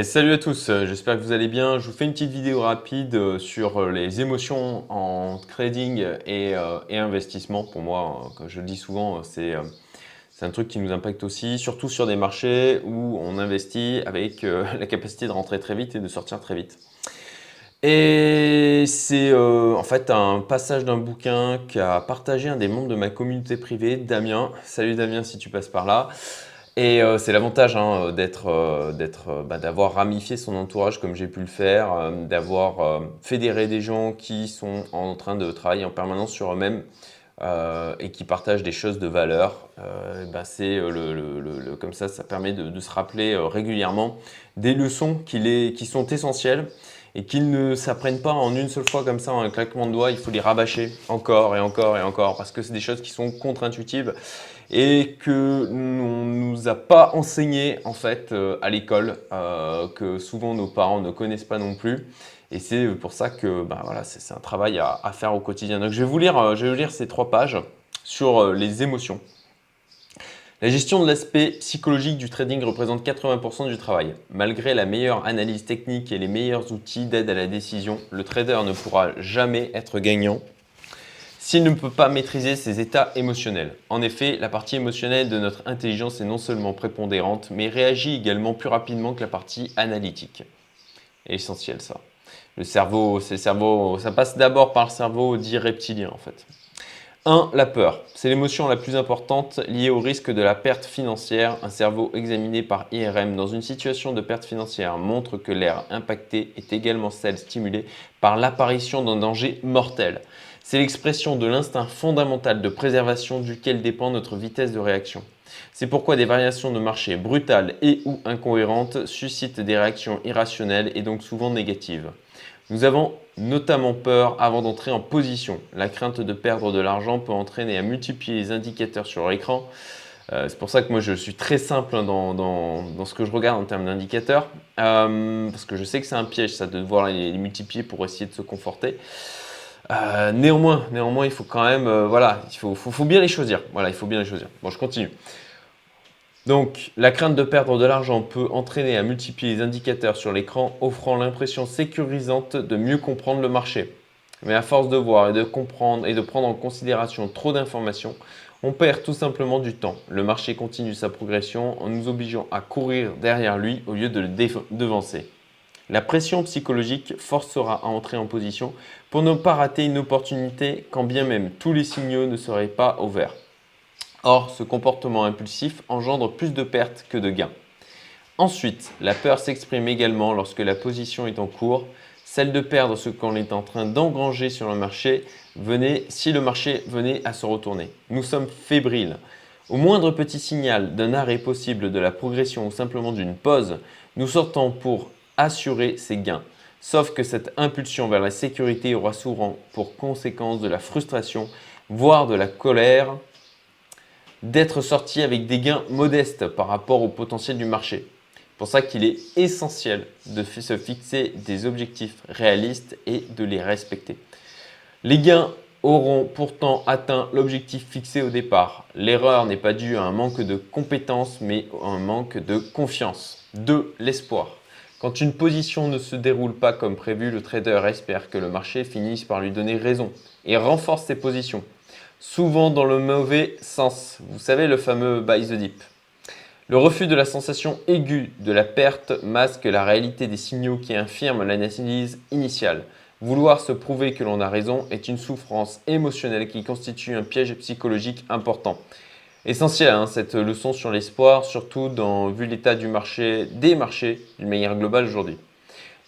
Salut à tous, euh, j'espère que vous allez bien. Je vous fais une petite vidéo rapide euh, sur euh, les émotions en trading et, investissement. Pour moi, comme je le dis souvent, c'est un truc qui nous impacte aussi, surtout sur des marchés où on investit avec la capacité de rentrer très vite et de sortir très vite. Et c'est en fait un passage d'un bouquin qu'a partagé un des membres de ma communauté privée, Damien. Salut Damien si tu passes par là. Et euh, c'est l'avantage hein, d'être, euh, d'être, euh, bah, d'avoir ramifié son entourage comme j'ai pu le faire, d'avoir fédéré des gens qui sont en train de travailler en permanence sur eux-mêmes et qui partagent des choses de valeur. Bah, c'est comme ça, ça permet de, se rappeler régulièrement des leçons qui, qui sont essentielles et qu'ils ne s'apprennent pas en une seule fois comme ça, en un claquement de doigts. Il faut les rabâcher encore et encore et encore parce que c'est des choses qui sont contre-intuitives et que on nous a pas enseigné en fait euh, à l'école, euh, que souvent nos parents ne connaissent pas non plus. Et c'est pour ça que bah, voilà, c'est un travail à, à, faire au quotidien. Donc je vais vous lire, euh, je vais vous lire ces trois pages sur les émotions. La gestion de l'aspect psychologique du trading représente 80% du travail. Malgré la meilleure analyse technique et les meilleurs outils d'aide à la décision, le trader ne pourra jamais être gagnant s'il ne peut pas maîtriser ses états émotionnels. En effet, la partie émotionnelle de notre intelligence est non seulement prépondérante, mais réagit également plus rapidement que la partie analytique. essentiel ça. Le cerveau, c'est cerveau, ça passe d'abord par le cerveau dit reptilien en fait. 1. La peur. C'est l'émotion la plus importante liée au risque de la perte financière. Un cerveau examiné par IRM dans une situation de perte financière montre que l'air impacté est également celle stimulée par l'apparition d'un danger mortel. C'est l'expression de l'instinct fondamental de préservation duquel dépend notre vitesse de réaction. C'est pourquoi des variations de marché brutales et ou incohérentes suscitent des réactions irrationnelles et donc souvent négatives. Nous avons notamment peur avant d'entrer en position. La crainte de perdre de l'argent peut entraîner à multiplier les indicateurs sur l'écran. Euh, c'est pour ça que moi je suis très simple hein, dans, ce que je regarde en termes d'indicateurs, euh, parce que je sais que c'est un piège ça de devoir les, multiplier pour essayer de se conforter. Euh, néanmoins, néanmoins, il faut quand même, voilà, il faut, faut, bien les choisir. Voilà, il faut bien les choisir. Bon, je continue. Donc, la crainte de perdre de l'argent peut entraîner à multiplier les indicateurs sur l'écran, offrant l'impression sécurisante de mieux comprendre le marché. Mais à force de voir et de comprendre et de prendre en considération trop d'informations, on perd tout simplement du temps. Le marché continue sa progression en nous obligeant à courir derrière lui au lieu de le devancer. La pression psychologique forcera à entrer en position pour ne pas rater une opportunité quand bien même tous les signaux ne seraient pas au vert. Or, ce comportement impulsif engendre plus de pertes que de gains. Ensuite, la peur s'exprime également lorsque la position est en cours, celle de perdre ce qu'on est en train d'engranger sur le marché venait, si le marché venait à se retourner. Nous sommes fébriles. Au moindre petit signal d'un arrêt possible de la progression ou simplement d'une pause, nous sortons pour assurer ces gains. Sauf que cette impulsion vers la sécurité aura souvent pour conséquence de la frustration, voire de la colère, d'être sorti avec des gains modestes par rapport au potentiel du marché. C'est pour ça qu'il est essentiel de se fixer des objectifs réalistes et de les respecter. Les gains auront pourtant atteint l'objectif fixé au départ. L'erreur n'est pas due à un manque de compétences, mais à un manque de confiance. 2. L'espoir. Quand une position ne se déroule pas comme prévu, le trader espère que le marché finisse par lui donner raison et renforce ses positions souvent dans le mauvais sens. Vous savez, le fameux buy the dip. Le refus de la sensation aiguë de la perte masque la réalité des signaux qui infirment l'analyse initiale. Vouloir se prouver que l'on a raison est une souffrance émotionnelle qui constitue un piège psychologique important. Essentiel hein, cette leçon sur l'espoir, surtout dans, vu l'état du marché, des marchés d'une manière globale aujourd'hui.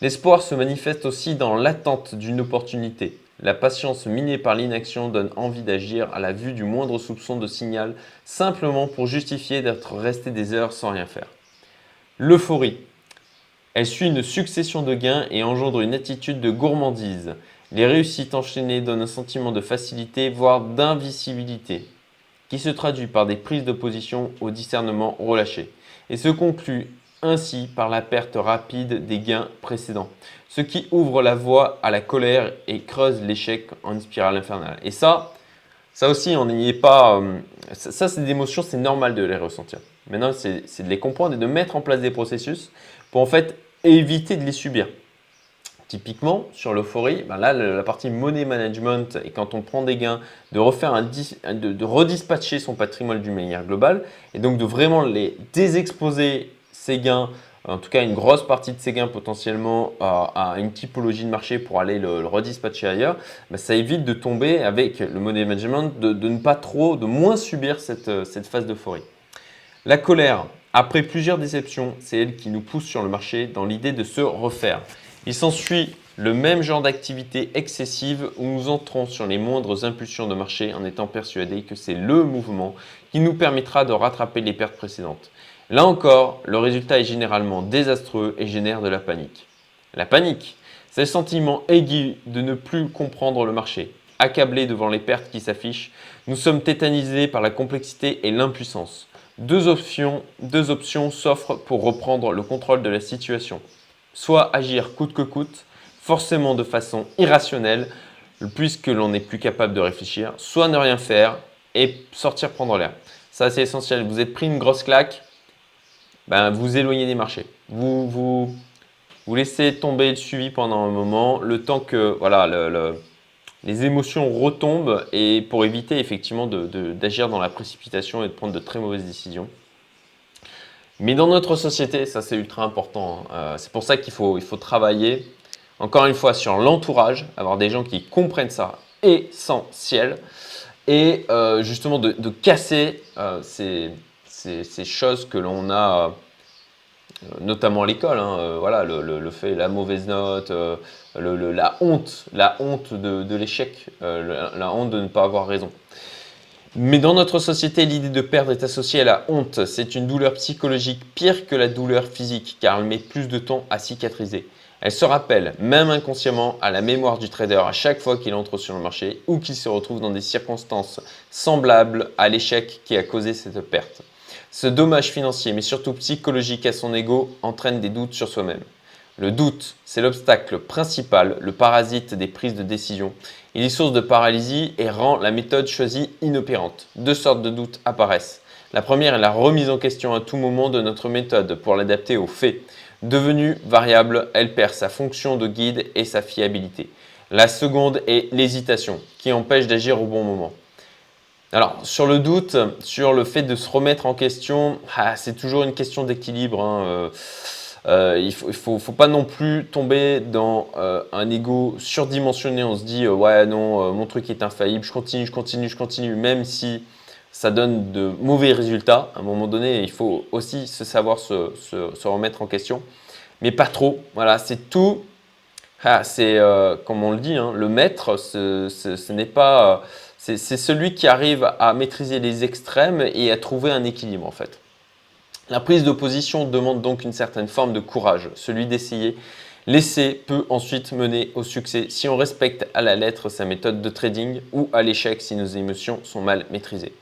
L'espoir se manifeste aussi dans l'attente d'une opportunité. La patience minée par l'inaction donne envie d'agir à la vue du moindre soupçon de signal, simplement pour justifier d'être resté des heures sans rien faire. L'euphorie. Elle suit une succession de gains et engendre une attitude de gourmandise. Les réussites enchaînées donnent un sentiment de facilité, voire d'invisibilité, qui se traduit par des prises de position au discernement relâché, et se conclut ainsi par la perte rapide des gains précédents, ce qui ouvre la voie à la colère et creuse l'échec en spirale infernale. Et ça, ça aussi, on n'y est pas. Euh, ça, c'est des émotions, c'est normal de les ressentir. Maintenant, c'est de les comprendre et de mettre en place des processus pour en fait éviter de les subir. Typiquement, sur l'euphorie, ben là, la partie money management et quand on prend des gains, de refaire un de, de redispatcher son patrimoine d'une manière globale et donc de vraiment les désexposer ces gains, en tout cas une grosse partie de ces gains potentiellement à, une typologie de marché pour aller le, redispatcher ailleurs, ben ça évite de tomber avec le money management, de, ne pas trop, de moins subir cette, cette phase d'euphorie. La colère, après plusieurs déceptions, c'est elle qui nous pousse sur le marché dans l'idée de se refaire. Il s'ensuit le même genre d'activité excessive où nous entrons sur les moindres impulsions de marché en étant persuadés que c'est le mouvement qui nous permettra de rattraper les pertes précédentes. Là encore, le résultat est généralement désastreux et génère de la panique. La panique, c'est le sentiment aigu de ne plus comprendre le marché. Accablés devant les pertes qui s'affichent, nous sommes tétanisés par la complexité et l'impuissance. Deux options, deux options s'offrent pour reprendre le contrôle de la situation soit agir coûte que coûte, forcément de façon irrationnelle, puisque l'on n'est plus capable de réfléchir, soit ne rien faire et sortir prendre l'air. Ça, c'est essentiel. Vous êtes pris une grosse claque, ben, vous éloignez des marchés. Vous, vous, laissez tomber le suivi pendant un moment, le temps que voilà, les émotions retombent et pour éviter effectivement d'agir dans la précipitation et de prendre de très mauvaises décisions. Mais dans notre société, ça c'est ultra important. Hein. Euh, c'est pour ça qu'il faut, il faut travailler, encore une fois, sur l'entourage, avoir des gens qui comprennent ça, essentiel, et euh, justement de, casser euh, ces, ces, choses que l'on a, notamment à l'école, hein, voilà, le, fait, la mauvaise note, la honte, la honte de l'échec, la honte de ne pas avoir raison. Mais dans notre société, l'idée de perdre est associée à la honte. C'est une douleur psychologique pire que la douleur physique car elle met plus de temps à cicatriser. Elle se rappelle, même inconsciemment, à la mémoire du trader à chaque fois qu'il entre sur le marché ou qu'il se retrouve dans des circonstances semblables à l'échec qui a causé cette perte. Ce dommage financier, mais surtout psychologique à son ego, entraîne des doutes sur soi-même. Le doute, c'est l'obstacle principal, le parasite des prises de décision. Il est source de paralysie et rend la méthode choisie inopérante. Deux sortes de doutes apparaissent. La première est la remise en question à tout moment de notre méthode pour l'adapter aux faits. Devenue variable, elle perd sa fonction de guide et sa fiabilité. La seconde est l'hésitation, qui empêche d'agir au bon moment. Alors, sur le doute, sur le fait de se remettre en question, ah, c'est toujours une question d'équilibre. Hein, euh, euh, il ne faut, pas non plus tomber dans euh, un ego surdimensionné. On se dit, euh, ouais, non, mon truc est infaillible, je continue, je continue, je continue, même si ça donne de mauvais résultats. À un moment donné, il faut aussi se savoir se, remettre en question, mais pas trop. Voilà, c'est tout. Ah, c'est comme on le dit, hein, le maître, ce n'est pas. c'est celui qui arrive à maîtriser les extrêmes et à trouver un équilibre en fait. La prise de position demande donc une certaine forme de courage, celui d'essayer. L'essai peut ensuite mener au succès si on respecte à la lettre sa méthode de trading ou à l'échec si nos émotions sont mal maîtrisées.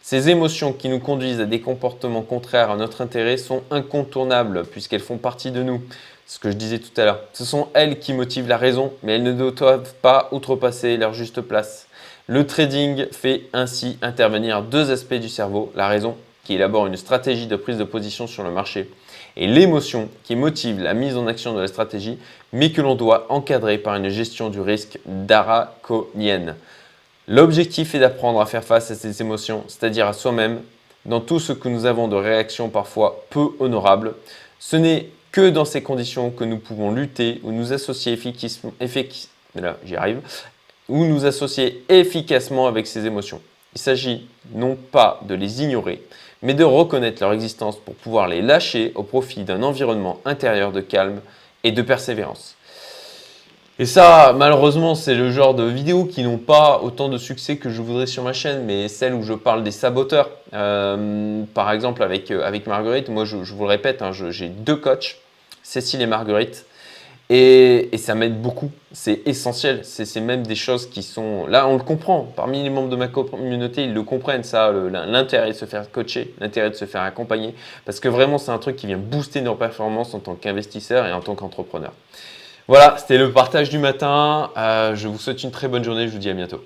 Ces émotions qui nous conduisent à des comportements contraires à notre intérêt sont incontournables puisqu'elles font partie de nous. Ce que je disais tout à l'heure. Ce sont elles qui motivent la raison, mais elles ne doivent pas outrepasser leur juste place. Le trading fait ainsi intervenir deux aspects du cerveau, la raison qui élabore une stratégie de prise de position sur le marché, et l'émotion qui motive la mise en action de la stratégie, mais que l'on doit encadrer par une gestion du risque daraconienne. L'objectif est d'apprendre à faire face à ces émotions, c'est-à-dire à, soi-même, dans tout ce que nous avons de réactions parfois peu honorables. Ce n'est que dans ces conditions que nous pouvons lutter ou nous associer efficacement, j'y arrive, ou nous associer efficacement avec ces émotions. Il s'agit non pas de les ignorer, mais de reconnaître leur existence pour pouvoir les lâcher au profit d'un environnement intérieur de calme et de persévérance. Et ça, malheureusement, c'est le genre de vidéos qui n'ont pas autant de succès que je voudrais sur ma chaîne, mais celles où je parle des saboteurs. Euh, par exemple, avec, euh, avec Marguerite, moi je, vous le répète, hein, j'ai deux coachs, Cécile et Marguerite. Et, ça m'aide beaucoup. C'est essentiel. C'est même des choses qui sont. Là, on le comprend. Parmi les membres de ma communauté, ils le comprennent, ça, l'intérêt de se faire coacher, l'intérêt de se faire accompagner. Parce que vraiment, c'est un truc qui vient booster nos performances en tant qu'investisseur et en tant qu'entrepreneur. Voilà, c'était le partage du matin. Euh, je vous souhaite une très bonne journée. Je vous dis à bientôt.